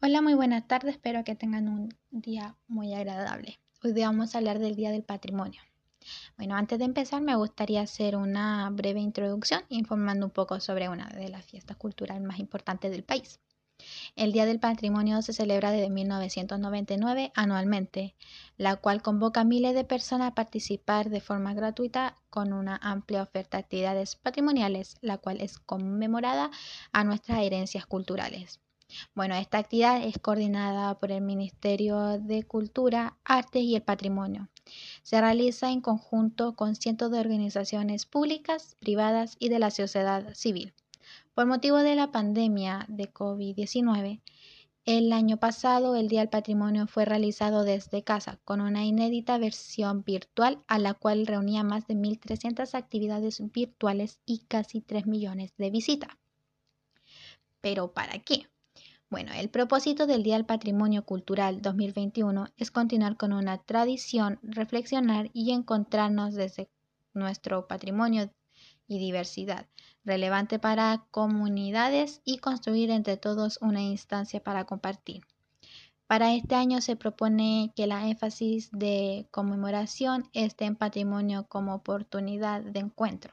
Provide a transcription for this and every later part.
Hola, muy buenas tardes, espero que tengan un día muy agradable. Hoy día vamos a hablar del Día del Patrimonio. Bueno, antes de empezar me gustaría hacer una breve introducción informando un poco sobre una de las fiestas culturales más importantes del país. El Día del Patrimonio se celebra desde 1999 anualmente, la cual convoca a miles de personas a participar de forma gratuita con una amplia oferta de actividades patrimoniales, la cual es conmemorada a nuestras herencias culturales. Bueno, esta actividad es coordinada por el Ministerio de Cultura, Artes y el Patrimonio. Se realiza en conjunto con cientos de organizaciones públicas, privadas y de la sociedad civil. Por motivo de la pandemia de COVID-19, el año pasado el Día del Patrimonio fue realizado desde casa con una inédita versión virtual a la cual reunía más de 1.300 actividades virtuales y casi 3 millones de visitas. ¿Pero para qué? Bueno, el propósito del Día del Patrimonio Cultural 2021 es continuar con una tradición, reflexionar y encontrarnos desde nuestro patrimonio y diversidad, relevante para comunidades y construir entre todos una instancia para compartir. Para este año se propone que la énfasis de conmemoración esté en patrimonio como oportunidad de encuentro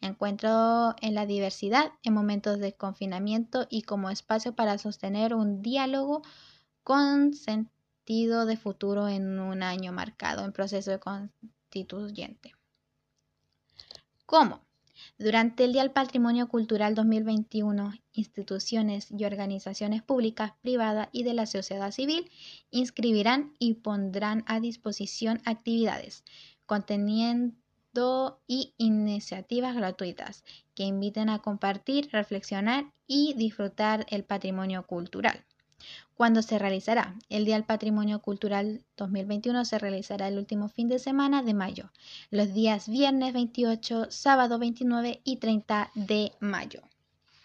Encuentro en la diversidad en momentos de confinamiento y como espacio para sostener un diálogo con sentido de futuro en un año marcado en proceso de constituyente. ¿Cómo? Durante el Día del Patrimonio Cultural 2021, instituciones y organizaciones públicas, privadas y de la sociedad civil inscribirán y pondrán a disposición actividades conteniendo y iniciativas gratuitas que inviten a compartir, reflexionar y disfrutar el patrimonio cultural. ¿Cuándo se realizará? El Día del Patrimonio Cultural 2021 se realizará el último fin de semana de mayo, los días viernes 28, sábado 29 y 30 de mayo.